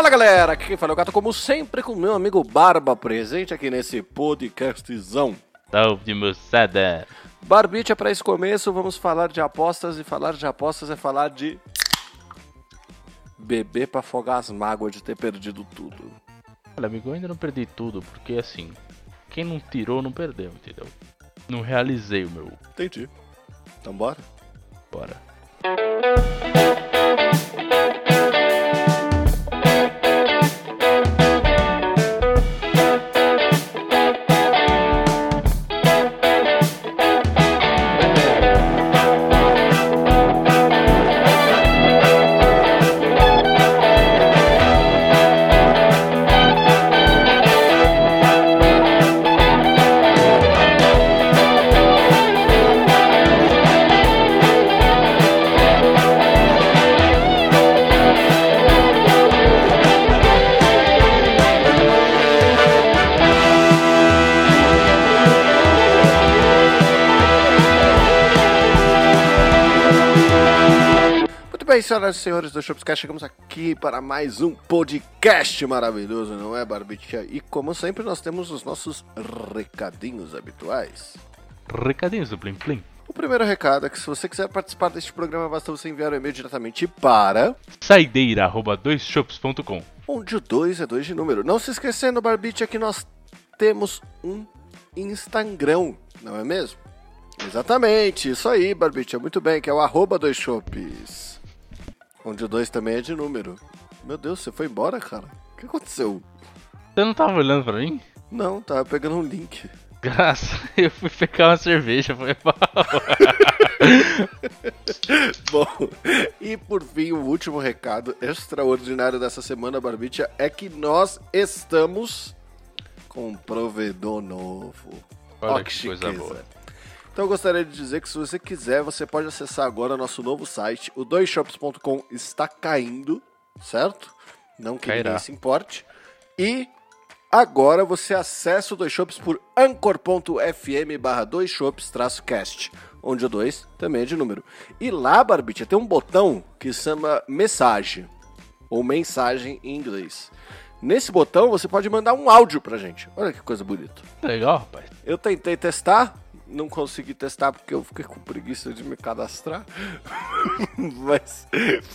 Fala galera, aqui quem fala é o Gato, como sempre, com meu amigo Barba presente aqui nesse podcastzão. Salve moçada! Barbite, para esse começo, vamos falar de apostas e falar de apostas é falar de. beber pra afogar as mágoas de ter perdido tudo. Olha, amigo, eu ainda não perdi tudo, porque assim, quem não tirou não perdeu, entendeu? Não realizei o meu. Entendi. Então bora? Bora. Bem, senhoras e senhores do Shopscast, chegamos aqui para mais um podcast maravilhoso, não é, Barbicha? E como sempre, nós temos os nossos recadinhos habituais. Recadinhos do Plim Plim. O primeiro recado é que se você quiser participar deste programa, basta você enviar o e-mail diretamente para Saideira, arroba doisshops.com. onde o 2 é 2 de número. Não se esquecendo, Barbicha, que nós temos um Instagram, não é mesmo? Exatamente, isso aí, Barbicha, muito bem, que é o arroba dois shops. Onde o 2 também é de número. Meu Deus, você foi embora, cara? O que aconteceu? Você não tava olhando pra mim? Não, tava pegando um link. Graça, eu fui pegar uma cerveja, foi mal. Bom, e por fim, o último recado extraordinário dessa semana, Barbicha, é que nós estamos com um provedor novo. Olha Ó, que coisa chiqueza. boa. Então eu gostaria de dizer que se você quiser, você pode acessar agora nosso novo site. O doisshops.com está caindo, certo? Não que Cairá. ninguém se importe. E agora você acessa o Dois Shops por anchor.fm barra doisshops-cast, onde o 2 também é de número. E lá, Barbicha, tem um botão que chama mensagem, ou mensagem em inglês. Nesse botão você pode mandar um áudio pra gente. Olha que coisa bonita. Legal, rapaz. Eu tentei testar, não consegui testar porque eu fiquei com preguiça de me cadastrar. Mas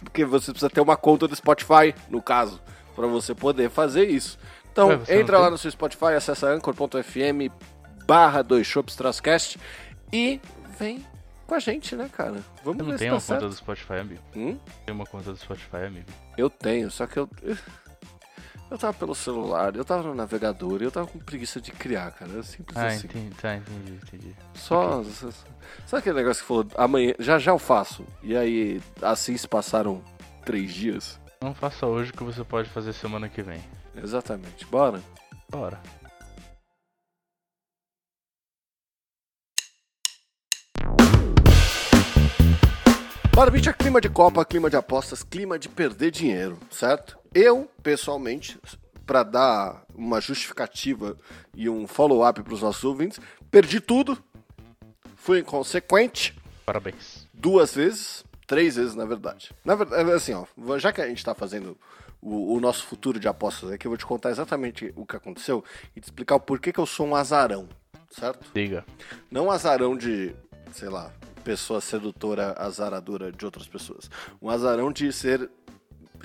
porque você precisa ter uma conta do Spotify, no caso, para você poder fazer isso. Então, não entra lá no seu Spotify, acessa anchor.fm barra dois shops Trascast e vem com a gente, né, cara? Vamos Você não ver tem se tá uma certo. conta do Spotify, amigo? Hum? Tem uma conta do Spotify, amigo? Eu tenho, só que eu. Eu tava pelo celular, eu tava no navegador e eu tava com preguiça de criar, cara. É simples Ah, assim. entendi, tá, entendi, entendi. Só. Sabe aquele negócio que falou, amanhã, já já eu faço. E aí, assim se passaram três dias? Não faça hoje o que você pode fazer semana que vem. Exatamente. Bora? Bora. Bora, bicho, é clima de Copa, clima de apostas, clima de perder dinheiro, certo? Eu, pessoalmente, pra dar uma justificativa e um follow-up pros nossos ouvintes, perdi tudo. Fui inconsequente. Parabéns. duas vezes, três vezes na verdade. Na verdade, assim, ó, já que a gente tá fazendo o, o nosso futuro de apostas aqui, eu vou te contar exatamente o que aconteceu e te explicar o porquê que eu sou um azarão, certo? Diga. Não um azarão de, sei lá, pessoa sedutora, azaradora de outras pessoas. Um azarão de ser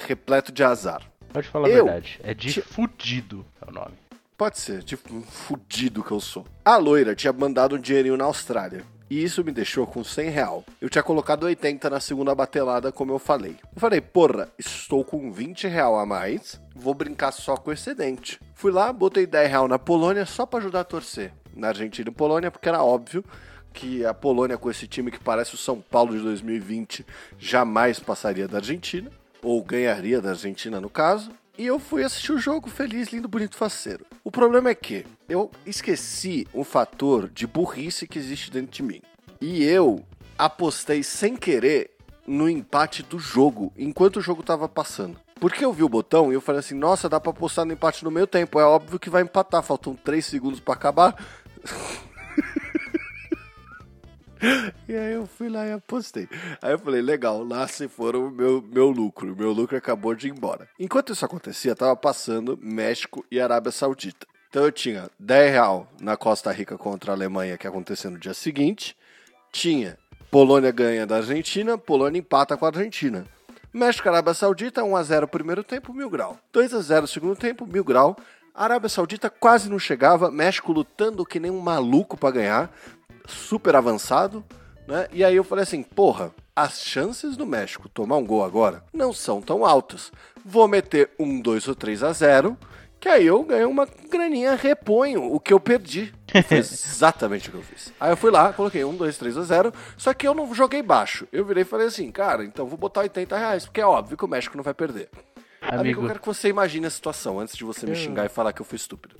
repleto de azar. Pode falar Eu? a verdade. É de fudido é o nome. Pode ser, tipo, um fudido que eu sou. A loira tinha mandado um dinheirinho na Austrália. E isso me deixou com 100 real. Eu tinha colocado 80 na segunda batelada, como eu falei. Eu falei, porra, estou com 20 real a mais, vou brincar só com o excedente. Fui lá, botei 10 real na Polônia só pra ajudar a torcer. Na Argentina e Polônia, porque era óbvio que a Polônia, com esse time que parece o São Paulo de 2020, jamais passaria da Argentina. Ou ganharia da Argentina, no caso. E eu fui assistir o jogo feliz, lindo, bonito, faceiro. O problema é que eu esqueci um fator de burrice que existe dentro de mim. E eu apostei sem querer no empate do jogo, enquanto o jogo tava passando. Porque eu vi o botão e eu falei assim, nossa, dá pra apostar no empate no meio tempo. É óbvio que vai empatar, faltam 3 segundos pra acabar. E aí eu fui lá e apostei. Aí eu falei, legal, lá se for o meu, meu lucro. Meu lucro acabou de ir embora. Enquanto isso acontecia, tava passando México e Arábia Saudita. Então eu tinha 10 real na Costa Rica contra a Alemanha, que aconteceu no dia seguinte. Tinha Polônia ganha da Argentina, Polônia empata com a Argentina. México Arábia Saudita, 1x0 primeiro tempo, mil grau. 2x0 segundo tempo, mil grau. Arábia Saudita quase não chegava, México lutando que nem um maluco para ganhar, super avançado, né? E aí eu falei assim, porra, as chances do México tomar um gol agora não são tão altas. Vou meter um, dois ou 3 a 0 que aí eu ganho uma graninha, reponho o que eu perdi. Foi exatamente o que eu fiz. Aí eu fui lá, coloquei 1, 2, 3 a 0, só que eu não joguei baixo. Eu virei e falei assim, cara, então vou botar 80 reais, porque é óbvio que o México não vai perder. Amigo, Amigo eu quero que você imagine a situação, antes de você me xingar e falar que eu fui estúpido.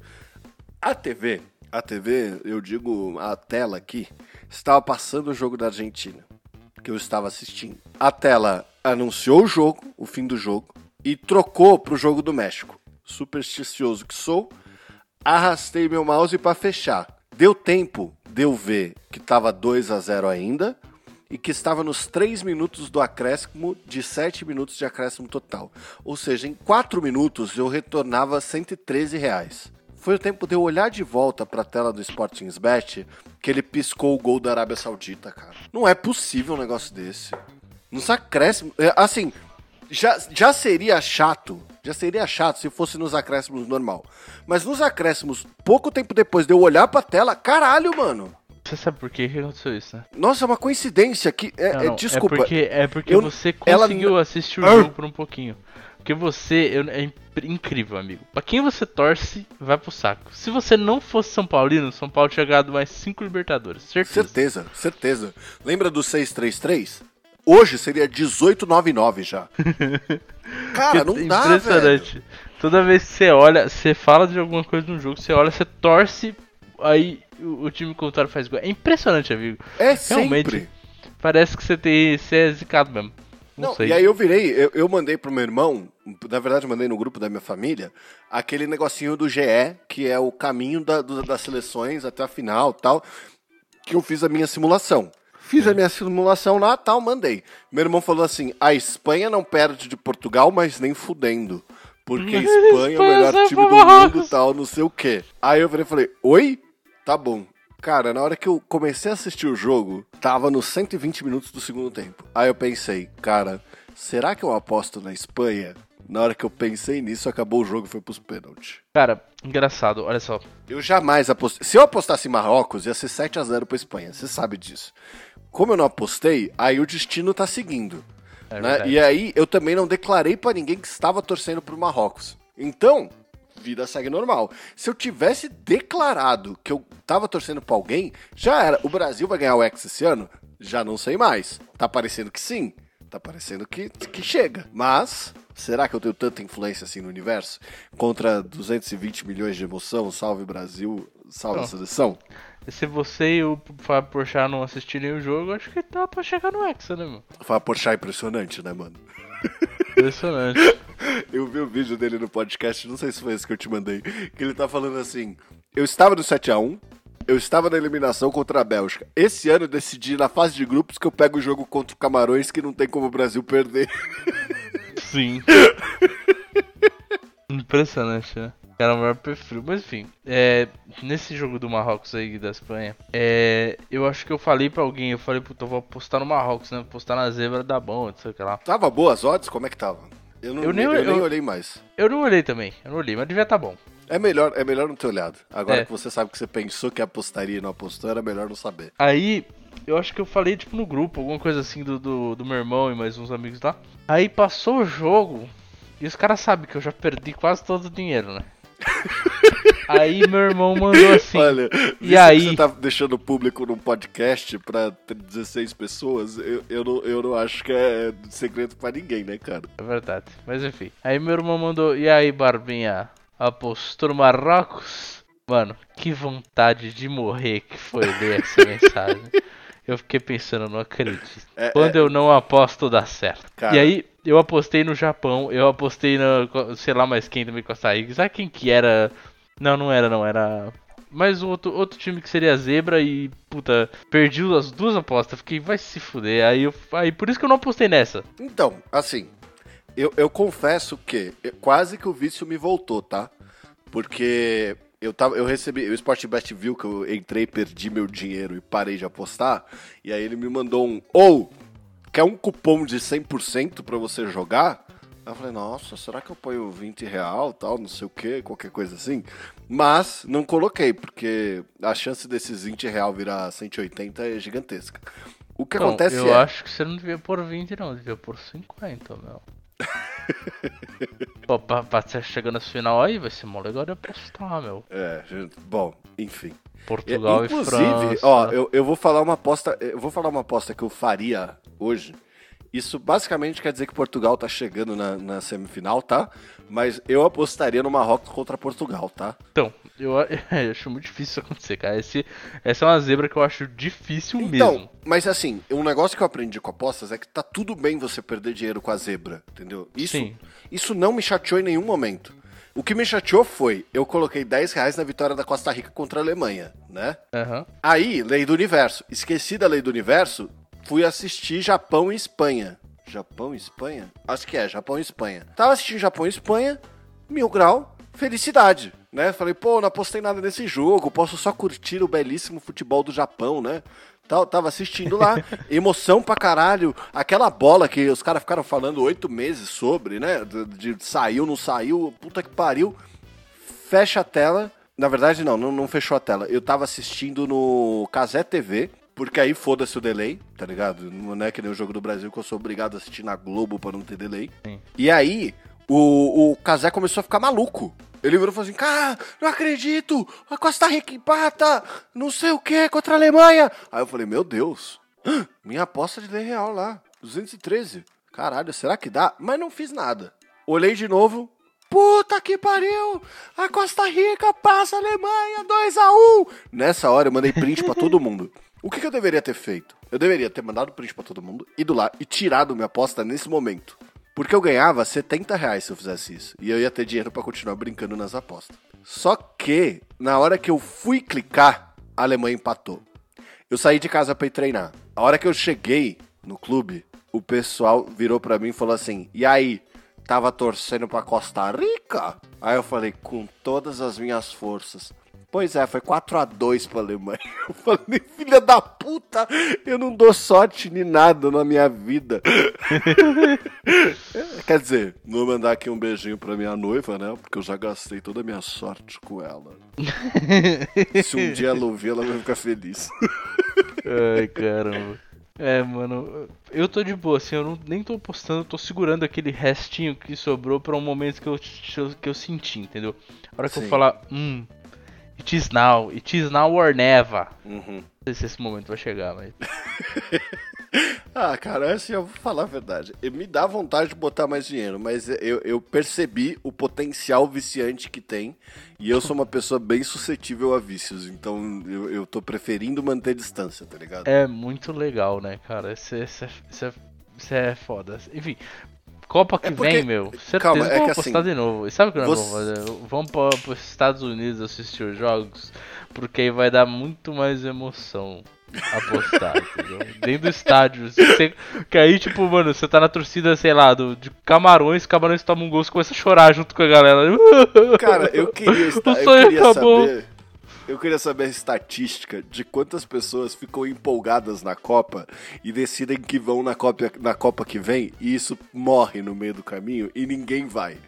A TV, a TV, eu digo a tela aqui, estava passando o jogo da Argentina, que eu estava assistindo. A tela anunciou o jogo, o fim do jogo, e trocou para o jogo do México supersticioso que sou, arrastei meu mouse para fechar. Deu tempo de eu ver que estava 2 a 0 ainda e que estava nos 3 minutos do acréscimo de 7 minutos de acréscimo total. Ou seja, em 4 minutos eu retornava 113 reais. Foi o tempo de eu olhar de volta para a tela do Sporting Bet que ele piscou o gol da Arábia Saudita, cara. Não é possível um negócio desse. Nos acréscimos. É, assim, já, já seria chato já seria chato se fosse nos acréscimos normal. Mas nos acréscimos, pouco tempo depois de eu olhar pra tela, caralho, mano. Você sabe por que, aconteceu isso, né? Nossa, é uma coincidência que. É, não, é, não, desculpa. É porque, é porque eu, você conseguiu ela... assistir o jogo por um pouquinho. Porque você eu, é incrível, amigo. Pra quem você torce, vai pro saco. Se você não fosse São Paulino, São Paulo tinha ganhado mais 5 Libertadores. Certeza. Certeza, certeza. Lembra do 633? Hoje seria 1899 já. Cara, não dá, Impressionante. Velho. Toda vez que você olha, você fala de alguma coisa no jogo, você olha, você torce, aí o, o time contrário faz gol. É impressionante, amigo. É Realmente, sempre. Parece que você tem, você é zicado mesmo. Não, não sei. E aí eu virei, eu, eu mandei pro meu irmão, na verdade mandei no grupo da minha família, aquele negocinho do GE, que é o caminho da, do, das seleções até a final tal, que eu fiz a minha simulação. Fiz a minha simulação lá, tal, mandei. Meu irmão falou assim: a Espanha não perde de Portugal, mas nem fudendo. Porque a Espanha é o melhor time do mundo tal, não sei o quê. Aí eu falei: oi? Tá bom. Cara, na hora que eu comecei a assistir o jogo, tava nos 120 minutos do segundo tempo. Aí eu pensei, cara, será que eu aposto na Espanha? Na hora que eu pensei nisso, acabou o jogo e foi pros pênaltis. Cara, engraçado, olha só. Eu jamais apostei. Se eu apostasse em Marrocos, ia ser 7 a 0 pra Espanha. Você sabe disso. Como eu não apostei, aí o destino tá seguindo. É né? E aí eu também não declarei para ninguém que estava torcendo pro Marrocos. Então, vida segue normal. Se eu tivesse declarado que eu tava torcendo pra alguém, já era. O Brasil vai ganhar o X esse ano? Já não sei mais. Tá parecendo que sim. Tá parecendo que, que chega. Mas, será que eu tenho tanta influência assim no universo? Contra 220 milhões de emoção, salve Brasil, salve não. a seleção? Se você e o Fábio Porchat não assistirem o jogo, acho que dá pra chegar no Hexa, né, mano? O Fábio Porchat é impressionante, né, mano? Impressionante. eu vi o vídeo dele no podcast, não sei se foi esse que eu te mandei, que ele tá falando assim: Eu estava no 7x1, eu estava na eliminação contra a Bélgica. Esse ano eu decidi na fase de grupos que eu pego o jogo contra o Camarões que não tem como o Brasil perder. Sim. Impressionante, né? Era o maior perfil. Mas enfim, é, nesse jogo do Marrocos aí da Espanha, é, eu acho que eu falei pra alguém, eu falei, puta, eu vou apostar no Marrocos, né? Vou apostar na zebra da bom, não sei o que lá. Tava boas odds? Como é que tava? Eu, não, eu, nem, eu, eu nem olhei mais. Eu não olhei também, eu não olhei, mas devia tá bom. É melhor, é melhor não ter olhado. Agora é. que você sabe que você pensou que apostaria e não apostou, era melhor não saber. Aí, eu acho que eu falei, tipo, no grupo, alguma coisa assim do, do, do meu irmão e mais uns amigos lá. Aí passou o jogo, e os caras sabem que eu já perdi quase todo o dinheiro, né? Aí meu irmão mandou assim. Olha, e aí você tá deixando público num podcast pra 16 pessoas, eu, eu, não, eu não acho que é segredo pra ninguém, né, cara? É verdade. Mas enfim. Aí meu irmão mandou, e aí, Barbinha? Apostou Marrocos? Mano, que vontade de morrer que foi ler essa mensagem. Eu fiquei pensando, não acredito. É, Quando é... eu não aposto, dá certo. Cara... E aí, eu apostei no Japão, eu apostei na, sei lá mais quem também Costa Rica. Sabe quem que era? Não, não era, não, era mais um outro, outro time que seria zebra e, puta, perdi as duas apostas. Fiquei, vai se fuder. Aí, eu, aí por isso que eu não apostei nessa. Então, assim, eu, eu confesso que eu- quase que o vício me voltou, tá? Porque eu, tava, eu recebi, o Sportbet viu que eu entrei, perdi meu dinheiro e parei de apostar. E aí ele me mandou um, ou, quer um cupom de 100% pra você jogar? Aí eu falei, nossa, será que eu ponho 20 real, tal, não sei o que, qualquer coisa assim? Mas não coloquei, porque a chance desses 20 real virar 180 é gigantesca. O que Então, acontece eu é... acho que você não devia pôr 20, não. Devia pôr 50, meu. Pô, pra, pra chegar nesse final aí, vai ser mó legal de apostar, meu. É, bom, enfim. Portugal É, e Inclusive, França. ó, eu, eu vou falar uma aposta, eu vou falar uma aposta que eu faria hoje. Isso basicamente quer dizer que Portugal tá chegando na, na semifinal, tá? Mas eu apostaria no Marrocos contra Portugal, tá? Então, eu, eu acho muito difícil isso acontecer, cara. Esse, essa é uma zebra que eu acho difícil Então, mesmo. mas assim, um negócio que eu aprendi com apostas é que tá tudo bem você perder dinheiro com a zebra, entendeu? Isso, Sim. isso não me chateou em nenhum momento. O que me chateou foi, eu coloquei 10 reais na vitória da Costa Rica contra a Alemanha, né? Aham. Aí, lei do universo. Esqueci da lei do universo, fui assistir Japão e Espanha. Japão e Espanha? Acho que é, Japão e Espanha. Tava assistindo Japão e Espanha, mil grau, felicidade, né? Falei, pô, não apostei nada nesse jogo, posso só curtir o belíssimo futebol do Japão, né? Tava assistindo lá, emoção pra caralho. Aquela bola que os caras ficaram falando oito meses sobre, né? De, de saiu, não saiu, puta que pariu fecha a tela. Na verdade, não, não, não fechou a tela. Eu tava assistindo no Casé TV, porque aí foda-se o delay, tá ligado? Não é que nem o Jogo do Brasil que eu sou obrigado a assistir na Globo pra não ter delay. Sim. E aí, o, o Casé começou a ficar maluco. Ele virou e falou assim: Cara, não acredito! A Costa Rica empata! Não sei o que contra a Alemanha! Aí eu falei: Meu Deus, minha aposta de lei real lá, 213. Caralho, será que dá? Mas não fiz nada. Olhei de novo. Puta que pariu! A Costa Rica passa a Alemanha 2x1! Nessa hora eu mandei print pra todo mundo. O que, que eu deveria ter feito? Eu deveria ter mandado print pra todo mundo, ido lá e tirado minha aposta nesse momento. Porque eu ganhava 70 reais se eu fizesse isso. E eu ia ter dinheiro pra continuar brincando nas apostas. Só que, na hora que eu fui clicar, a Alemanha empatou. Eu saí de casa pra ir treinar. A hora que eu cheguei no clube, o pessoal virou pra mim e falou assim: E aí, tava torcendo pra Costa Rica? Aí eu falei: Com todas as minhas forças. Pois é, foi 4x2 pra Alemanha. Eu falei, filha da puta, eu não dou sorte nem nada na minha vida. Quer dizer, vou mandar aqui um beijinho pra minha noiva, né? Porque eu já gastei toda a minha sorte com ela. Se um dia ela ouvir, ela vai ficar feliz. Ai, caramba. É, mano, eu tô de boa, assim, eu não, nem tô postando, eu tô segurando aquele restinho que sobrou pra um momento que eu, que eu senti, entendeu? A hora que Sim. eu falar, hum, it is now, it is now or never. Uhum. Não sei se esse momento vai chegar, mas. Ah, cara, assim, eu vou falar a verdade. Me dá vontade de botar mais dinheiro, mas eu, eu percebi o potencial viciante que tem. E eu sou uma pessoa bem suscetível a vícios. Então eu, eu tô preferindo manter distância, tá ligado? É muito legal, né, cara? Isso, é- isso, é- isso, é- isso é foda. Enfim, Copa que É porque- vem, meu. Certeza calma, que é eu vou que apostar assim, de novo. E sabe o que nós você- vamos fazer? Vamos para os Estados Unidos assistir os jogos, porque aí vai dar muito mais emoção apostar, entendeu? Dentro do estádio. Você- que aí, tipo, mano, você tá na torcida, sei lá, do, de Camarões, Camarões toma um gol, você começa a chorar junto com a galera. Cara, eu queria, estar, O eu sonho queria acabou. saber. Eu queria saber a estatística de quantas pessoas ficam empolgadas na Copa e decidem que vão na Copa, na Copa que vem e isso morre no meio do caminho e ninguém vai.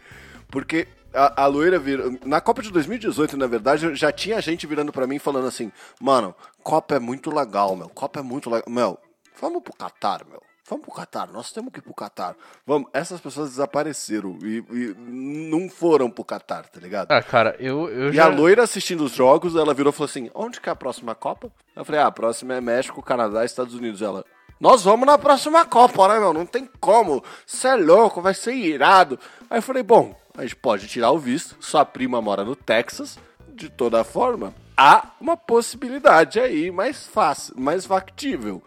Porque a, a loira virou. Na Copa de 2018, na verdade, já tinha gente virando pra mim falando assim: Mano, Copa é muito legal, meu. Copa é muito legal. Meu, vamos pro Qatar, meu. Vamos pro Qatar, nós temos que ir pro Qatar. Vamos. Essas pessoas desapareceram e, e não foram pro Qatar, tá ligado? Ah, cara, eu, eu E já. a loira assistindo os jogos, ela virou e falou assim: onde que é a próxima Copa? Eu falei, ah, a próxima é México, Canadá e Estados Unidos. Ela, nós vamos na próxima Copa, né, meu? Não tem como. Você é louco, vai ser irado. Aí eu falei, bom, a gente pode tirar o visto. Sua prima mora no Texas. De toda forma, há uma possibilidade aí mais fácil, mais factível,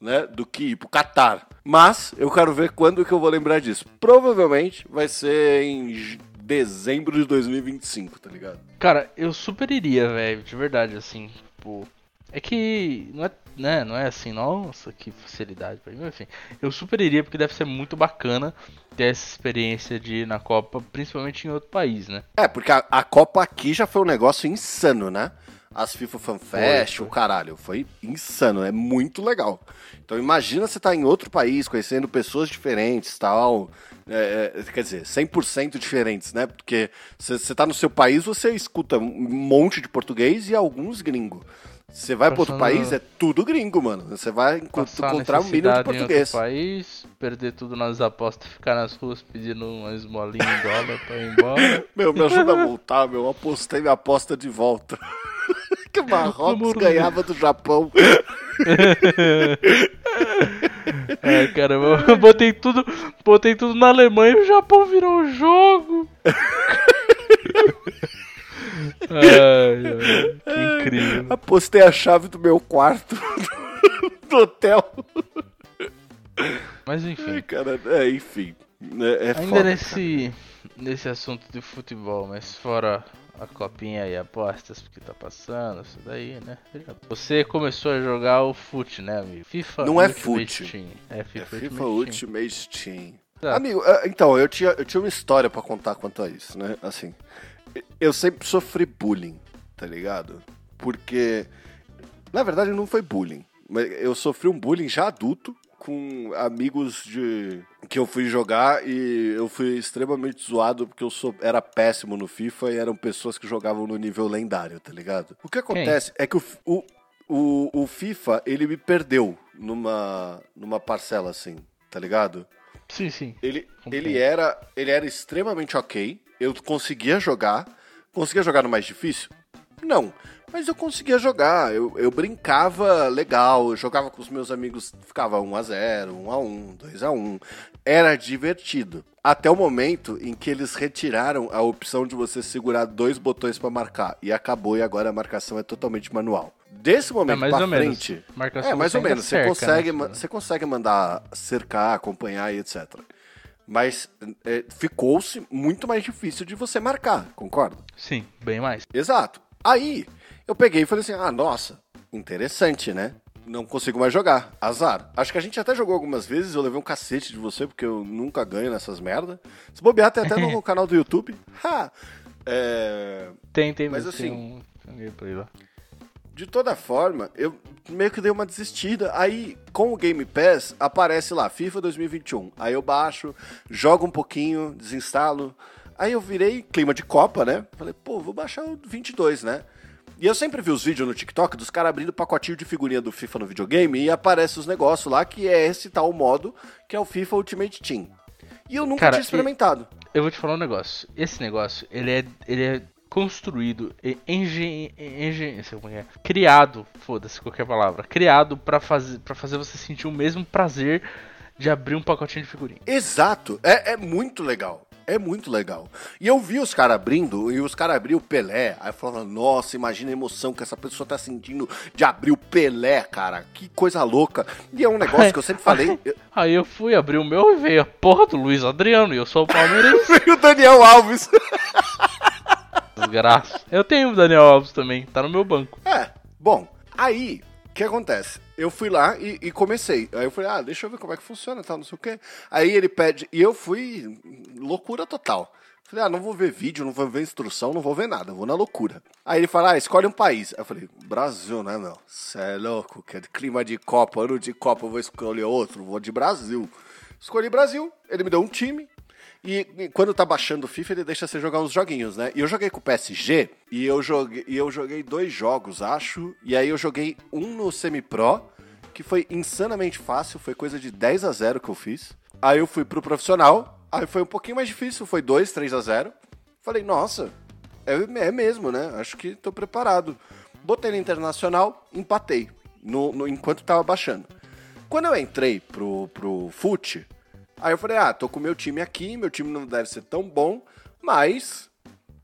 né? Do que ir pro Catar. Mas eu quero ver quando que eu vou lembrar disso. Provavelmente vai ser em dezembro de 2025, tá ligado? Cara, eu super iria, velho, de verdade, assim, tipo. É que não é, né, não é assim, nossa, que facilidade pra mim, enfim. Eu super iria porque deve ser muito bacana ter essa experiência de ir na Copa, principalmente em outro país, né? É, porque a, a Copa aqui já foi um negócio insano, né? As FIFA Fan Fest, o caralho, foi insano, é muito legal. Então imagina você tá em outro país, conhecendo pessoas diferentes tal. é, é, quer dizer, 100% diferentes, né? Porque você você tá no seu país, você escuta um monte de português e alguns gringos. Você vai para outro país, é tudo gringo, mano. Você vai encontrar um mínimo de necessidade em português. país, perder tudo nas apostas, ficar nas ruas pedindo uma esmolinha em dólar pra ir embora. Meu, me ajuda a voltar, meu. Eu apostei minha aposta de volta. que o Marrocos ganhava do Japão. É, cara, eu botei tudo, botei tudo na Alemanha e o Japão virou o jogo. ai, ai, que incrível. Apostei a chave do meu quarto do hotel. Mas Ai, enfim, cara, é, enfim. É, é ainda foda, nesse, nesse assunto de futebol, mas fora a copinha e apostas que tá passando, isso daí, né? Você começou a jogar o FUT, né, amigo? FIFA Não é FUT. Team. É cara. É FIFA, FIFA Ultimate Team. Ultimate Team. Tá. Amigo, é, então, eu tinha, eu tinha uma história pra contar quanto a isso, né? Assim, eu sempre sofri bullying, tá ligado? Porque, na verdade, não foi bullying. Mas eu sofri um bullying já adulto com amigos de que eu fui jogar e eu fui extremamente zoado porque eu sou, era péssimo no FIFA e eram pessoas que jogavam no nível lendário, tá ligado? O que acontece é que o, o, o, o FIFA, ele me perdeu numa, numa parcela assim, tá ligado? Sim, sim. Ele, ele, era, ele era extremamente ok. Eu conseguia jogar. Conseguia jogar no mais difícil? Não. Mas eu conseguia jogar. Eu, eu brincava legal. Eu jogava com os meus amigos. Ficava 1x0, 1x1, 2x1. Era divertido. Até o momento em que eles retiraram a opção de você segurar dois botões pra marcar. E acabou, e agora a marcação é totalmente manual. Desse É momento mais pra frente. É, mais ou menos. Você cerca, consegue, né, ma- tipo, você consegue mandar cercar, acompanhar e etc. Mas é, ficou-se muito mais difícil de você marcar, concorda? Sim, bem mais. Exato. Aí eu peguei e falei assim: ah, nossa, interessante, né? Não consigo mais jogar. Azar. Acho que a gente até jogou algumas vezes, eu levei um cacete de você, porque eu nunca ganho nessas merda. Se bobear, tem até no canal do YouTube. Ha! É, Tem, tem, Mas assim- tem um. De toda forma, eu meio que dei uma desistida. Aí, com o Game Pass, aparece lá, FIFA 2021. Aí eu baixo, jogo um pouquinho, desinstalo. Aí eu virei clima de Copa, né? Falei, pô, vou baixar o 22, né? E eu sempre vi os vídeos no TikTok dos caras abrindo pacotinho de figurinha do FIFA no videogame e aparece os negócios lá que é esse tal modo que é o FIFA Ultimate Team. E eu nunca Cara, tinha experimentado. Eu vou te falar um negócio. Esse negócio, ele é, ele é construído, e engen, engen, como é, criado, foda-se qualquer palavra, criado pra fazer, pra fazer você sentir o mesmo prazer de abrir um pacotinho de figurinha. Exato, é, é muito legal. É muito legal. E eu vi os caras abrindo, e os caras abriam o Pelé. Aí falava, nossa, imagina a emoção que essa pessoa tá sentindo de abrir o Pelé, cara. Que coisa louca. E é um negócio que eu sempre falei. Aí eu fui abrir o meu e veio a porra do Luiz Adriano, e eu sou o palmeirense. E o Daniel Alves. Desgraça. Eu tenho o Daniel Alves também, tá no meu banco. É, bom, aí, que acontece? Eu fui lá e, e comecei. Aí eu falei, ah, deixa eu ver como é que funciona, tal, não sei o quê. Aí ele pede, e eu fui loucura total. Falei, ah, não vou ver vídeo, não vou ver instrução, não vou ver nada, vou na loucura. Aí ele fala, ah, escolhe um país. Aí eu falei, Brasil, né, meu? Cê é louco, que é clima de Copa, ano de Copa, eu vou escolher outro, vou de Brasil. Escolhi Brasil, ele me deu um time, e, e quando tá baixando o FIFA, ele deixa você jogar uns joguinhos, né? E eu joguei com o PSG e eu joguei, eu joguei dois jogos, acho. E aí eu joguei um no Semi-Pro, que foi insanamente fácil, foi coisa de 10 a 0 que eu fiz. Aí eu fui pro profissional, aí foi um pouquinho mais difícil, foi 2, 3 a 0. Falei, nossa, é, é mesmo, né? Acho que tô preparado. Botei no internacional, empatei, no, no- enquanto tava baixando. Quando eu entrei pro, pro FUT, aí eu falei, ah, tô com meu time aqui, meu time não deve ser tão bom, mas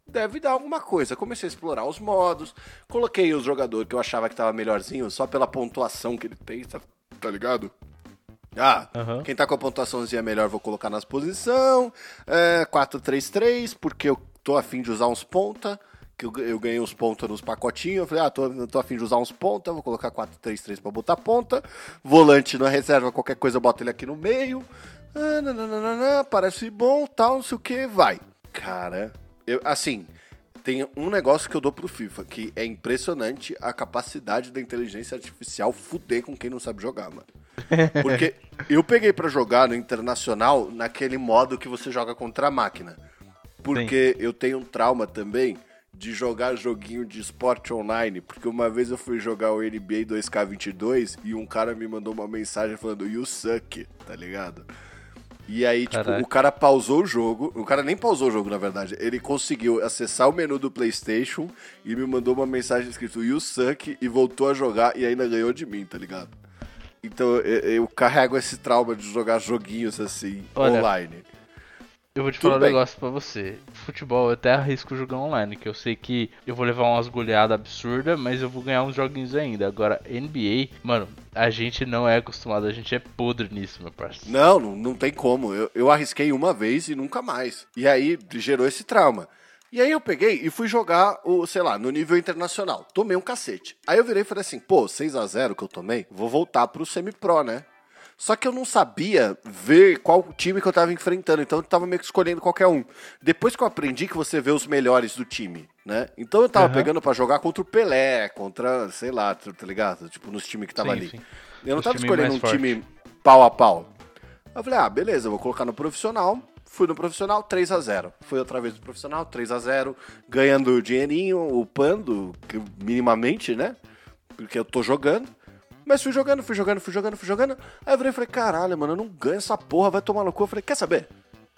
deve dar alguma coisa. Comecei a explorar os modos, coloquei os jogadores que eu achava que tava melhorzinho só pela pontuação que ele tem, tá, tá ligado? Ah, Aham. quem tá com a pontuaçãozinha melhor vou colocar nas posição. É, 4-3-3, porque eu tô afim de usar uns ponta. Que eu, eu ganhei uns pontos nos pacotinhos. Eu falei, ah, tô, tô afim de usar uns ponta, vou colocar 4-3-3 pra botar ponta. Volante na reserva, qualquer coisa eu boto ele aqui no meio. Ah, nananana, parece bom, tal, não sei o que, vai. Cara, eu, assim, tem um negócio que eu dou pro FIFA, que é impressionante a capacidade da inteligência artificial fuder com quem não sabe jogar, mano. Porque eu peguei pra jogar no internacional naquele modo que você joga contra a máquina. Porque eu tenho um trauma também de jogar joguinho de esporte online. Porque uma vez eu fui jogar o NBA 2K22 e um cara me mandou uma mensagem falando You suck, tá ligado? E aí, tipo, Caraca. o cara pausou o jogo. O cara nem pausou o jogo, na verdade. Ele conseguiu acessar o menu do PlayStation e me mandou uma mensagem escrito You suck e voltou a jogar e ainda ganhou de mim, tá ligado? Então eu, eu carrego esse trauma de jogar joguinhos assim, Olha, online. Eu vou te Tudo falar um bem. negócio pra você. Futebol eu até arrisco jogar online, que eu sei que eu vou levar umas goleadas absurdas, mas eu vou ganhar uns joguinhos ainda. Agora, NBA, mano, a gente não é acostumado, a gente é podre nisso, meu parceiro. Não, não, não tem como. Eu, eu arrisquei uma vez e nunca mais. E aí gerou esse trauma. E aí eu peguei e fui jogar, o, sei lá, no nível internacional. Tomei um cacete. Aí eu virei e falei assim, pô, 6 a 0 que eu tomei, vou voltar pro semi-pro, né? Só que eu não sabia ver qual time que eu tava enfrentando, então eu tava meio que escolhendo qualquer um. Depois que eu aprendi que você vê os melhores do time, né? Então eu tava Aham. pegando pra jogar contra o Pelé, contra, sei lá, tá ligado? Tipo, nos times que tava Sim, ali. sim. Eu não Os tava times escolhendo um fortes. time pau a pau. Eu falei, ah, beleza, eu vou colocar no profissional. Fui no profissional, 3 a 0 Fui outra vez no profissional, 3 a 0 ganhando dinheirinho, upando, minimamente, né? Porque eu tô jogando. Mas fui jogando, fui jogando, fui jogando, fui jogando. Aí eu virei e falei, caralho, mano, eu não ganho essa porra, vai tomar no cu. Eu falei, quer saber?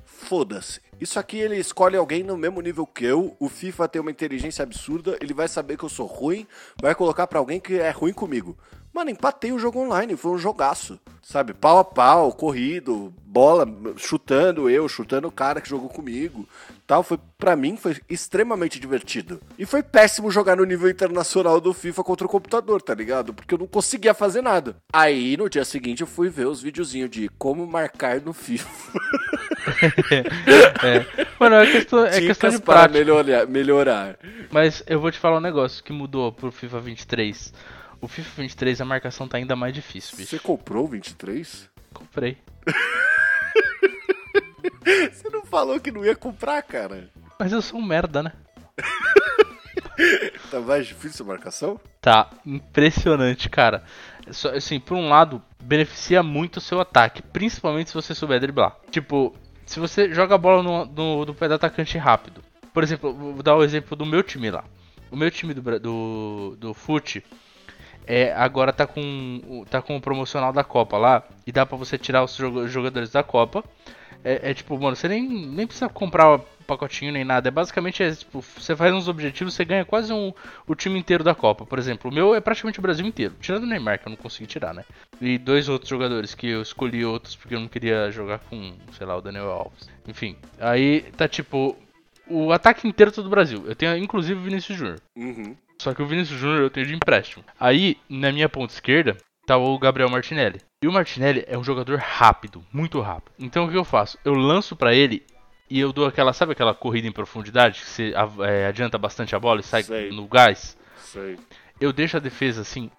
Foda-se. Isso aqui ele escolhe alguém no mesmo nível que eu. O FIFA tem uma inteligência absurda. Ele vai saber que eu sou ruim. Vai colocar pra alguém que é ruim comigo. Mano, empatei o jogo online. Foi um jogaço. Sabe? Pau a pau, corrido, bola, chutando eu, chutando o cara que jogou comigo. Tal. Foi, pra mim, foi extremamente divertido. E foi péssimo jogar no nível internacional do FIFA contra o computador, tá ligado? Porque eu não conseguia fazer nada. Aí, no dia seguinte, eu fui ver os videozinhos de como marcar no FIFA. É. Mano, é questão, é questão de para prática. melhorar, melhorar. Mas eu vou te falar um negócio que mudou pro FIFA 23. O FIFA 23 a marcação tá ainda mais difícil, bicho. Você comprou o 23? Comprei. Você não falou que não ia comprar, cara. Mas eu sou um merda, né? Tá mais difícil a marcação? Tá impressionante, cara. Assim, por um lado, beneficia muito o seu ataque, principalmente se você souber driblar. Tipo, se você joga a bola no, no, no pé do atacante rápido. Por exemplo, vou dar o exemplo do meu time lá. O meu time do, do, do FUT é, agora tá com, tá com o promocional da Copa lá. E dá pra você tirar os jogadores da Copa. É, é tipo, mano, você nem, nem precisa comprar pacotinho nem nada. É basicamente, é, tipo, você faz uns objetivos, você ganha quase um, o time inteiro da Copa. Por exemplo, o meu é praticamente o Brasil inteiro. Tirando o Neymar, que eu não consegui tirar, né? E dois outros jogadores que eu escolhi outros porque eu não queria jogar com, sei lá, o Daniel Alves. Enfim, aí tá tipo, o ataque inteiro todo do Brasil. Eu tenho inclusive o Vinícius Júnior. Uhum. Só que o Vinícius Júnior eu tenho de empréstimo. Aí, na minha ponta esquerda, tá o Gabriel Martinelli. E o Martinelli é um jogador rápido, muito rápido. Então o que eu faço? Eu lanço pra ele e eu dou aquela, sabe aquela corrida em profundidade que você é, adianta bastante a bola e sai Sei. no gás? Sei. Eu deixo a defesa assim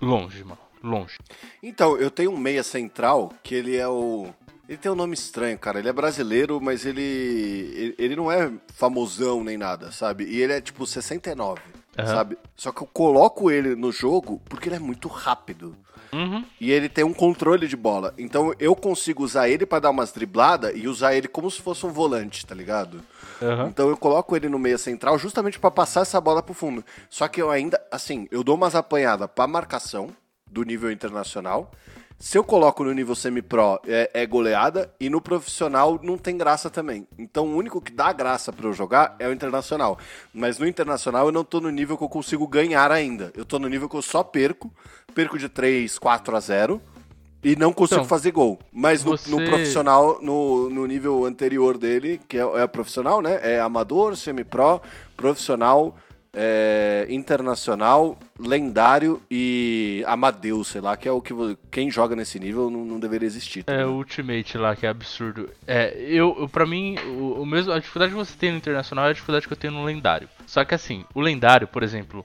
longe, mano, longe. Então, eu tenho um meia central que ele é o. Ele tem um nome estranho, cara. Ele é brasileiro, mas ele. Ele, não é famosão nem nada, sabe? E ele é tipo 69, Aham. sabe? Só que eu coloco ele no jogo porque ele é muito rápido. Uhum. E ele tem um controle de bola. Então eu consigo usar ele pra dar umas dribladas e usar ele como se fosse um volante, tá ligado? Aham. Então eu coloco ele no meia central justamente pra passar essa bola pro fundo. Só que eu ainda, assim, eu dou umas apanhadas pra marcação do nível internacional. Se eu coloco no nível semi-pro é, é goleada e no profissional não tem graça também. Então o único que dá graça pra eu jogar é o internacional. Mas no internacional eu não tô no nível que eu consigo ganhar ainda. Eu tô no nível que eu só perco, perco de 3, 4 a 0 e não consigo Então, fazer gol. Mas no, você- no profissional, no, no nível anterior dele, que é, é profissional, né? É amador, semi-pro, profissional, é, internacional, lendário e Amadeus, sei lá, que é o que quem joga nesse nível não, não deveria existir. Tá é o Ultimate lá, que é absurdo. É, eu, eu para mim, o, o, mesmo, a dificuldade que você tem no internacional é a dificuldade que eu tenho no lendário. Só que assim, o lendário, por exemplo,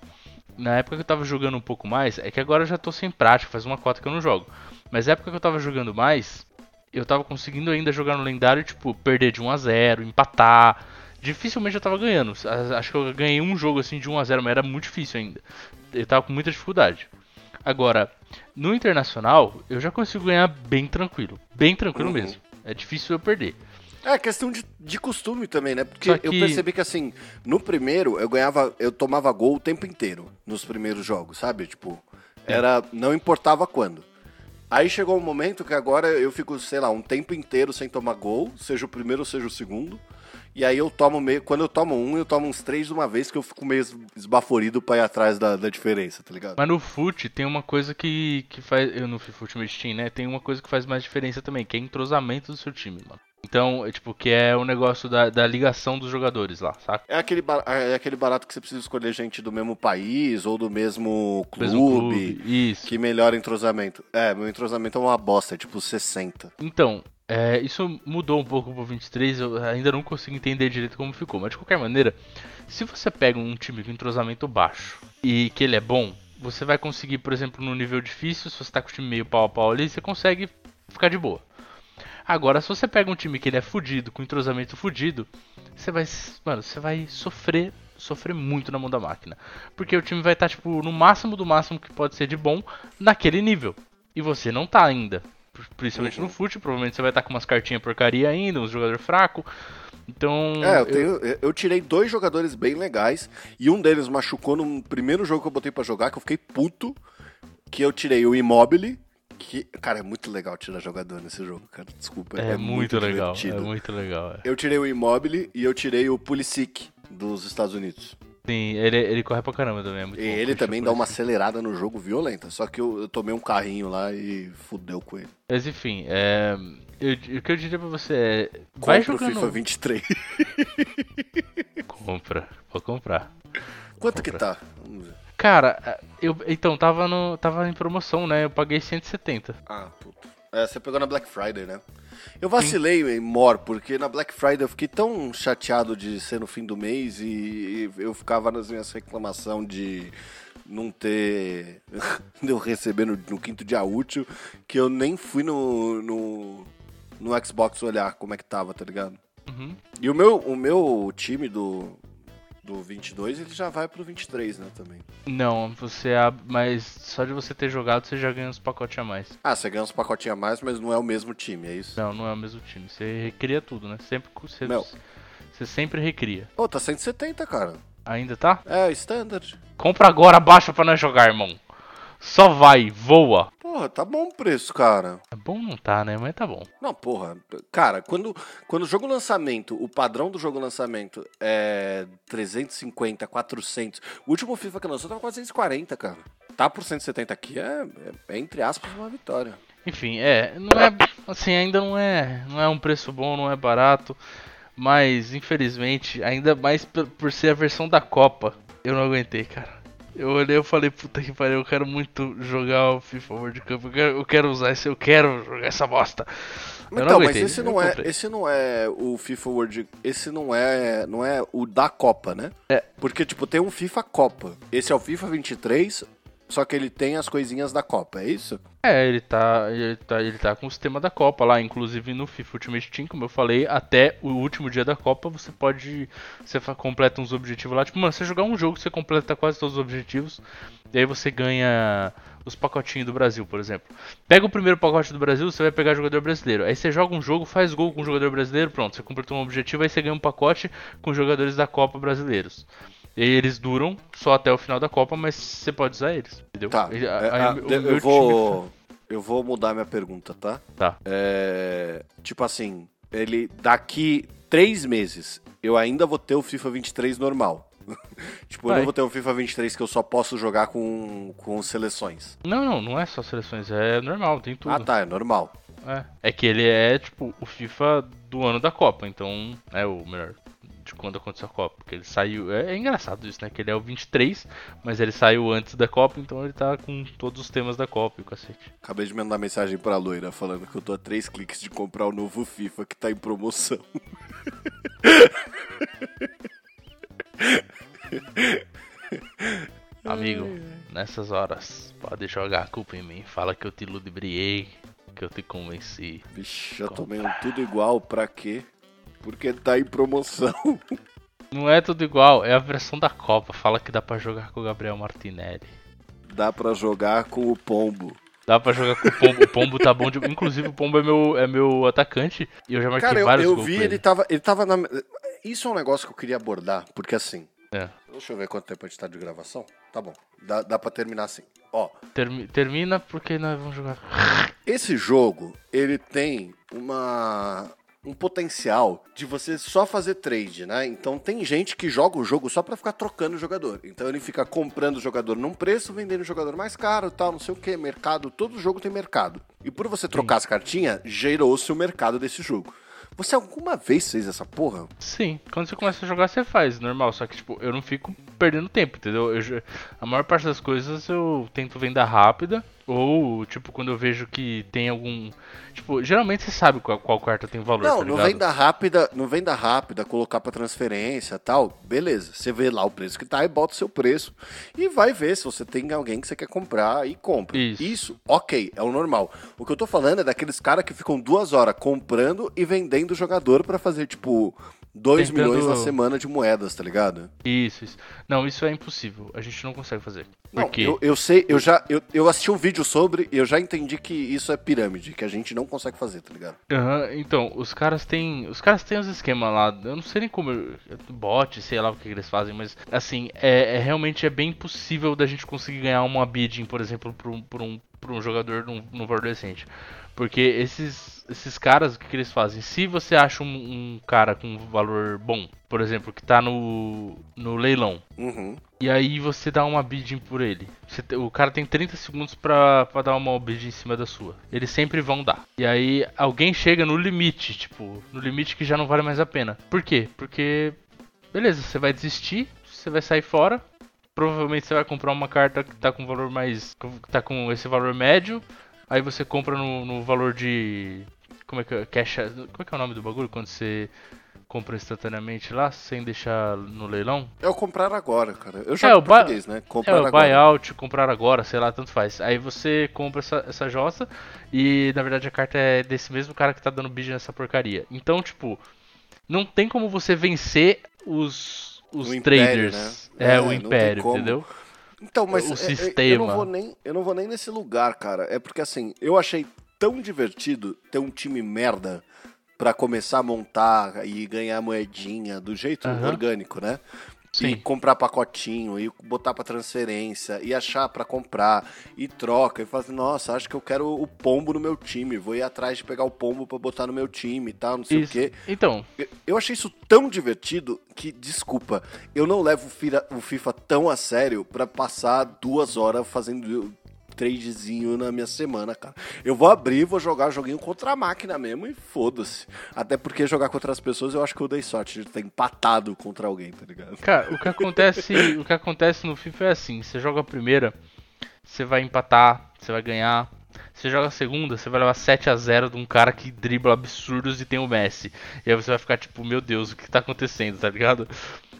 na época que eu tava jogando um pouco mais, é que agora eu já tô sem prática, faz uma cota que eu não jogo. Mas na época que eu tava jogando mais, eu tava conseguindo ainda jogar no lendário, tipo, perder de 1 a 0 empatar dificilmente eu tava ganhando. Acho que eu ganhei um jogo assim de 1 a 0 mas era muito difícil ainda. Eu tava com muita dificuldade. Agora, no internacional, eu já consigo ganhar bem tranquilo. Bem tranquilo uhum. mesmo. É difícil eu perder. É questão de, de costume também, né? Porque que... eu percebi que assim, no primeiro eu ganhava, eu tomava gol o tempo inteiro nos primeiros jogos, sabe? Tipo, era não importava quando. Aí chegou um momento que agora eu fico, sei lá, um tempo inteiro sem tomar gol, seja o primeiro ou seja o segundo. E aí eu tomo meio. Quando eu tomo um, eu tomo uns três de uma vez que eu fico meio esbaforido pra ir atrás da, da diferença, tá ligado? Mas no FUT tem uma coisa que, que faz. Eu no FIFA Ultimate Team, né? Tem uma coisa que faz mais diferença também, que é entrosamento do seu time, mano. Então, é, tipo, que é o negócio da, da ligação dos jogadores lá, saca? É aquele, é aquele barato que você precisa escolher gente do mesmo país ou do mesmo clube, mesmo clube isso. que melhora entrosamento. É, meu entrosamento é uma bosta, é tipo 60. Então, é, isso mudou um pouco pro 23, eu ainda não consigo entender direito como ficou, mas de qualquer maneira, se você pega um time com entrosamento baixo e que ele é bom, você vai conseguir, por exemplo, no nível difícil, se você tá com o time meio pau a pau ali, você consegue ficar de boa. Agora, se você pega um time que ele é fudido, com entrosamento fudido, você vai, mano, você vai sofrer, sofrer muito na mão da máquina. Porque o time vai estar, tá, tipo, no máximo do máximo que pode ser de bom naquele nível. E você não tá ainda principalmente uhum. no fute, provavelmente você vai estar com umas cartinhas porcaria ainda, uns jogador fraco. Então. É, eu, tenho, eu... eu, tirei dois jogadores bem legais e um deles machucou no primeiro jogo que eu botei para jogar, que eu fiquei puto. Que eu tirei o Immobile. Que, cara, é muito legal tirar jogador nesse jogo, cara. Desculpa. É, é muito, muito, legal. Divertido. É muito legal. É. Eu tirei o Immobile e eu tirei o Pulisic dos Estados Unidos. Sim, ele, ele corre pra caramba também. É e ele também dá uma acelerada no jogo violenta. Só que eu, eu, tomei um carrinho lá e fudeu com ele. Mas enfim, é, eu, o que eu diria pra você é. Compre vai jogando. o FIFA 23. Compra, vou comprar. Quanto Compra. que tá? Cara, eu então tava no tava em promoção, né? Eu paguei 170. Ah, puta. É, você pegou na Black Friday, né? Eu vacilei em Mor, porque na Black Friday eu fiquei tão chateado de ser no fim do mês e eu ficava nas minhas reclamações de não ter. de eu receber no, no, quinto dia útil, que eu nem fui no, no, no Xbox olhar como é que tava, tá ligado? Uhum. E o meu, o meu time do, do 22, ele já vai pro 23, né, também. Não, você abre, mas só de você ter jogado você já ganha uns pacotes a mais. Ah, você ganha uns pacotinhos a mais, mas não é o mesmo time, é isso? Não, não é o mesmo time. Você recria tudo, né? Sempre você, Meu. você sempre recria. Pô, tá 170, cara. Ainda tá? É, standard. Compra agora, baixa pra nós jogar, irmão. Só vai, voa. Porra, tá bom o preço, cara. É bom não tá, né? Mas tá bom. Não, porra. Cara, quando, quando o jogo lançamento, o padrão do jogo lançamento é 350, 400. O último FIFA que lançou tava 440, cara. Tá por 170 aqui é, é, é entre aspas uma vitória. Enfim, é, não é assim, ainda não é, não é um preço bom, não é barato, mas infelizmente, ainda mais por, por ser a versão da Copa, eu não aguentei, cara. Eu olhei e falei, puta que pariu, eu quero muito jogar o FIFA World Cup, eu quero, eu quero usar esse, eu quero jogar essa bosta. então, mas esse não é, esse não é o FIFA World, esse não é, não é o da Copa, né? É. Porque tipo, tem um FIFA Copa. Esse é o FIFA 23, só que ele tem as coisinhas da Copa, é isso? É, ele tá, ele tá, ele tá com o sistema da Copa lá, inclusive no FIFA Ultimate Team, como eu falei, até o último dia da Copa você pode, você completa uns objetivos lá, tipo, mano, você jogar um jogo, você completa quase todos os objetivos, e aí você ganha os pacotinhos do Brasil, por exemplo. Pega o primeiro pacote do Brasil, você vai pegar jogador brasileiro. Aí você joga um jogo, faz gol com o jogador brasileiro, pronto, você completou um objetivo, aí você ganha um pacote com jogadores da Copa brasileiros. E eles duram só até o final da Copa, mas você pode usar eles, entendeu? Tá. Aí, é, eu, vou. Time... Eu vou mudar minha pergunta, tá? Tá. É, tipo assim, ele daqui três meses eu ainda vou ter o FIFA 23 normal. tipo, Vai. eu não vou ter o FIFA 23 que eu só posso jogar com, com seleções. Não, não, não é só seleções, é normal, tem tudo. Ah, tá, é normal. É, é que ele é, tipo, o FIFA do ano da Copa, então é o melhor de quando aconteceu a Copa. Porque ele saiu. É, é, engraçado isso, né? Que ele é o 23, mas ele saiu antes da Copa, então ele tá com todos os temas da Copa e o cacete. Acabei de mandar mensagem pra loira falando que eu tô a três cliques de comprar o novo FIFA que tá em promoção. Amigo, nessas horas, pode jogar a culpa em mim. Fala que eu te ludibriei, que eu te convenci. Vixe, já tomei um tudo igual, pra quê? Porque tá em promoção. Não é tudo igual, é a versão da Copa. Fala que dá pra jogar com o Gabriel Martinelli. Dá pra jogar com o Pombo. Dá pra jogar com o Pombo. O Pombo tá bom de... Inclusive, o Pombo é meu, é meu atacante. E eu já marquei Cara, vários eu, eu gols vi, com ele tava, ele tava na. Isso é um negócio que eu queria abordar, porque assim. É. Deixa eu ver quanto tempo a gente tá de gravação. Tá bom. Dá, dá pra terminar assim. Ó, Termi- termina porque nós vamos jogar. esse jogo, ele tem uma. Um potencial de você só fazer trade, né? Então tem gente que joga o jogo só pra ficar trocando o jogador. Então ele fica comprando o jogador num preço, vendendo o jogador mais caro, tal, não sei o que, mercado. Todo jogo tem mercado. E por você trocar as cartinhas, gerou-se o mercado desse jogo. Você alguma vez fez essa porra? Sim, quando você começa a jogar, você faz, normal. Só que, tipo, eu não fico perdendo tempo, entendeu? Eu, a maior parte das coisas eu tento venda rápida. Ou, tipo, quando eu vejo que tem algum. Tipo, geralmente você sabe qual, qual carta tem valor, Não, tá não rápida, não venda rápida, colocar pra transferência tal, beleza. Você vê lá o preço que tá e bota o seu preço e vai ver se você tem alguém que você quer comprar e compra. Isso. ok, é o normal. O que eu tô falando é daqueles caras que ficam duas horas comprando e vendendo o jogador pra fazer, tipo, 2 Tentando- milhões na semana de moedas, tá ligado? Isso, isso. Não, isso é impossível. A gente não consegue fazer. Não, Por quê? eu, eu sei, eu já eu, eu assisti um vídeo sobre e eu já entendi que isso é pirâmide, que a gente não consegue fazer, tá ligado? Aham, então, os caras têm. Os caras têm os esquemas lá. Eu não sei nem como. Bot, sei lá o que eles fazem, mas assim, é, é realmente é bem impossível da gente conseguir ganhar uma bidding, por exemplo, por um, por um, por um jogador num, num valor decente. Porque esses, esses caras, o que, que eles fazem? Se você acha um, um cara com um valor bom, por exemplo, que tá no, no leilão, Uhum. e aí você dá uma bidding por ele. Você o cara tem 30 segundos pra, pra dar uma bid em cima da sua. Eles sempre vão dar. E aí alguém chega no limite, tipo, no limite que já não vale mais a pena. Por quê? Porque, beleza, você vai desistir, você vai sair fora. Provavelmente você vai comprar uma carta que tá com valor mais. que tá com esse valor médio. Aí você compra no, no valor de. Como é que é? Cash. Como é que é o nome do bagulho? Quando você compra instantaneamente lá, sem deixar no leilão? É o comprar agora, cara. Eu já o é, ba- português, né? Comprar É, o agora. buyout, comprar agora, sei lá, tanto faz. Aí você compra essa, essa jossa e na verdade a carta é desse mesmo cara que tá dando bid nessa porcaria. Então, tipo, não tem como você vencer os, os O Império, traders. né? É, É, o Império, entendeu? Então, mas o é- é- eu, sistema. não vou nem, eu não vou nem nesse lugar, cara. É porque assim, eu achei tão divertido ter um time merda pra começar a montar e ganhar moedinha do jeito Aham. orgânico, né? E Sim. comprar pacotinho, e botar pra transferência, e achar pra comprar, e troca, e falar assim, nossa, acho que eu quero o pombo no meu time, vou ir atrás de pegar o pombo pra botar no meu time e tal, não sei Isso. o quê. Então, Eu- achei isso tão divertido que, desculpa, eu não levo o FIFA tão a sério pra passar duas horas fazendo tradezinho na minha semana, cara. Eu vou abrir, vou jogar joguinho contra a máquina mesmo e foda-se. Até porque jogar contra as pessoas eu acho que eu dei sorte de ter empatado contra alguém, tá ligado? cara, o que acontece, o que acontece no FIFA é assim, você joga a primeira, você vai empatar, você vai ganhar. Você joga a segunda, você vai levar 7 a 0 de um cara que dribla absurdos e tem o Messi. E aí você vai ficar tipo, meu Deus, o que tá acontecendo, tá ligado?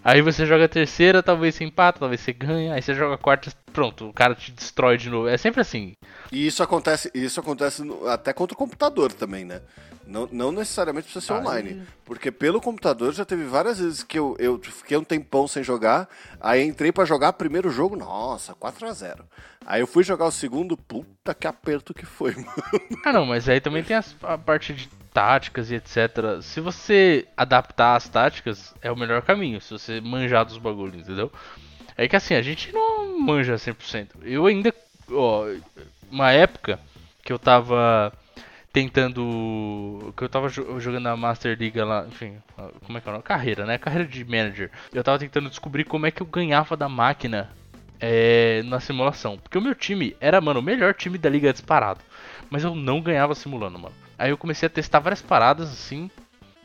Aí você joga a terceira, talvez você empata, talvez você ganha. Aí você joga a quarta, pronto, o cara te destrói de novo. É sempre assim. E isso acontece, isso acontece no- até contra o computador também, né? Não, não necessariamente precisa ser Aí- online. Porque pelo computador já teve várias vezes que eu, eu fiquei um tempão sem jogar. Aí entrei pra jogar primeiro jogo, nossa, 4 a 0 Aí eu fui jogar o segundo, puta que aperto que foi, mano. Ah não, mas aí também tem as- a parte de táticas e etc. Se você adaptar as táticas, é o melhor caminho. Se você manjar dos bagulhos, entendeu? É que assim, a gente não manja 100%. Eu ainda, ó, uma época que eu tava tentando. Que eu tava jo- jogando a Master League lá, enfim, como é que é? Carreira, né? Carreira de manager. Eu tava tentando descobrir como é que eu ganhava da máquina é, na simulação. Porque o meu time era, mano, o melhor time da liga disparado. Mas eu não ganhava simulando, mano. Aí eu comecei a testar várias paradas assim.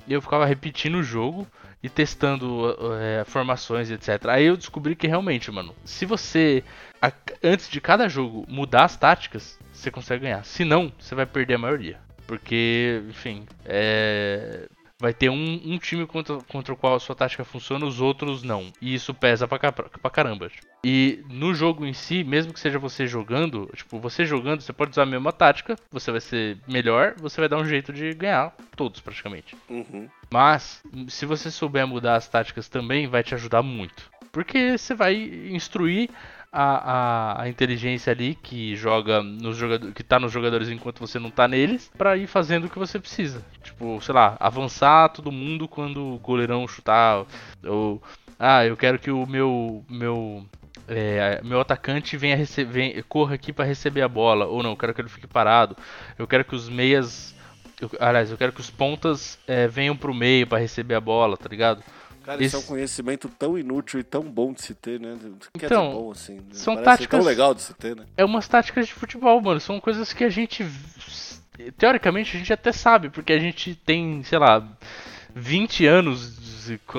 E eu ficava repetindo o jogo. e testando é, formações, etc. Aí eu descobri que realmente, mano, se você a, antes de cada jogo mudar as táticas, você consegue ganhar. Se não, você vai perder a maioria. Porque, enfim, é, vai ter um, um, time contra, contra o qual a sua tática funciona, os outros não. E isso pesa pra, pra caramba. E no jogo em si, mesmo que seja você jogando, tipo, você jogando, você pode usar a mesma tática, você vai ser melhor, você vai dar um jeito de ganhar todos praticamente. Uhum. Mas, se você souber mudar as táticas também, vai te ajudar muito. Porque você vai instruir a, a, a, inteligência ali que joga nos jogadores, que tá nos jogadores enquanto você não tá neles, para ir fazendo o que você precisa. Tipo, sei lá, avançar todo mundo quando o goleirão chutar ou ah, eu quero que o meu meu é, meu atacante venha receber, corra aqui para receber a bola ou não, eu quero que ele fique parado. Eu quero que os meias eu, aliás, eu quero que os pontas é, venham pro meio para receber a bola, tá ligado? Cara, Esse... isso é um conhecimento tão inútil e tão bom de se ter, né? Que é então, é bom assim. Né? São Parece táticas. tão legal de se ter, né? É umas táticas de futebol, mano. São coisas que a gente. Teoricamente a gente até sabe, porque a gente tem, sei lá, 20 anos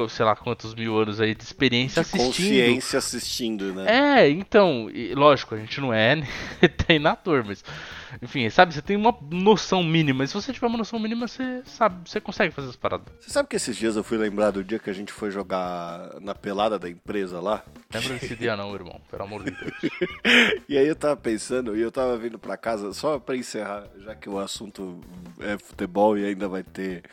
sei lá quantos mil anos aí de experiência de assistindo. Consciência assistindo, né? É, então, lógico, a gente não é treinador, mas enfim, sabe, você tem uma noção mínima. E se você tiver uma noção mínima, você sabe, você consegue fazer as paradas. Você sabe que esses dias eu fui lembrar do dia que a gente foi jogar na pelada da empresa lá? Lembra desse dia não, irmão, pelo amor de Deus. e aí eu tava pensando, e eu tava vindo pra casa, só pra encerrar, já que o assunto é futebol e ainda vai ter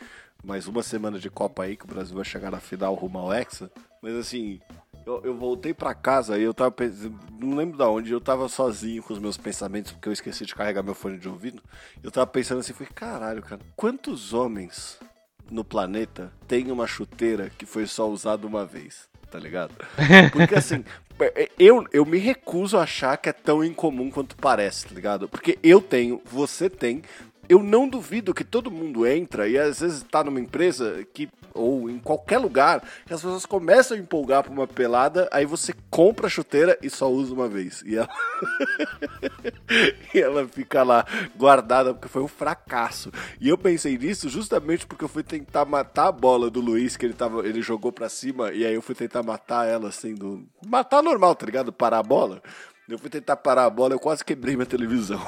mais uma semana de Copa aí, que o Brasil vai chegar na final rumo ao Hexa. Mas assim, eu, eu voltei para casa e eu tava pensando, não lembro da onde, eu tava sozinho com os meus pensamentos, porque eu esqueci de carregar meu fone de ouvido. Eu tava pensando assim, falei, caralho, cara, quantos homens no planeta tem uma chuteira que foi só usada uma vez? Tá ligado? Porque assim, eu, eu me recuso a achar que é tão incomum quanto parece, tá ligado? Porque eu tenho, você tem, eu não duvido que todo mundo entra e às vezes está numa empresa que ou em qualquer lugar que as pessoas começam a empolgar para uma pelada, aí você compra a chuteira e só usa uma vez. E ela e ela fica lá guardada porque foi um fracasso. E eu pensei nisso justamente porque eu fui tentar matar a bola do Luiz que ele tava, ele jogou para cima e aí eu fui tentar matar ela assim do matar normal, tá ligado? Parar a bola. Eu fui tentar parar a bola, eu quase quebrei minha televisão.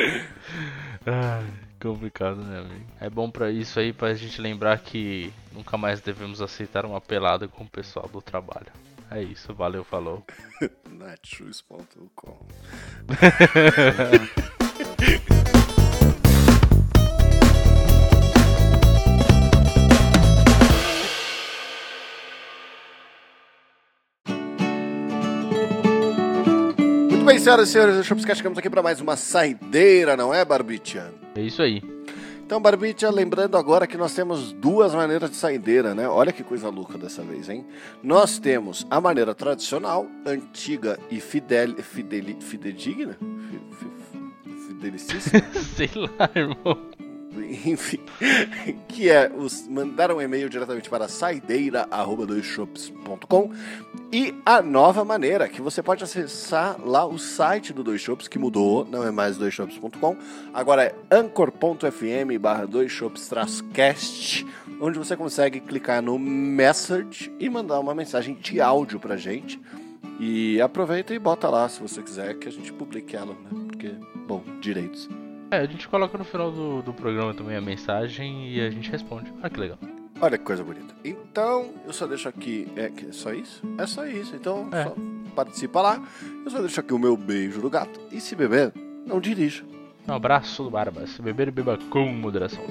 Ai, complicado, né, amigo? É bom para isso aí, pra gente lembrar que nunca mais devemos aceitar uma pelada com o pessoal do trabalho. É isso, valeu, falou. Netshoes.com bem, senhoras e senhores, do que chegamos aqui para mais uma saideira, não é, Barbicha? É isso aí. Então, Barbicha, lembrando agora que nós temos duas maneiras de saideira, né? Olha que coisa louca dessa vez, hein? Nós temos a maneira tradicional, antiga e fidel, fidel, fidedigna? Fidelicíssima? Sei lá, irmão. enfim, que é os, mandar um e-mail diretamente para saideira@doisshops.com e a nova maneira que você pode acessar lá o site do Dois Shops que mudou, não é mais doisshops.com, agora é anchor.fm/doisshops-cast, onde você consegue clicar no message e mandar uma mensagem de áudio pra gente. E aproveita e bota lá se você quiser que a gente publique ela, né? Porque, bom, direitos. É, a gente coloca no final do, do programa também a mensagem e a gente responde. Ah, que legal. Olha que coisa bonita. Então, eu só deixo aqui. É, é só isso? É só isso. Então, é. só participa lá. Eu só deixo aqui o meu beijo do gato. E se beber, não dirija. Um abraço do Barba. Se beber, beba com moderação.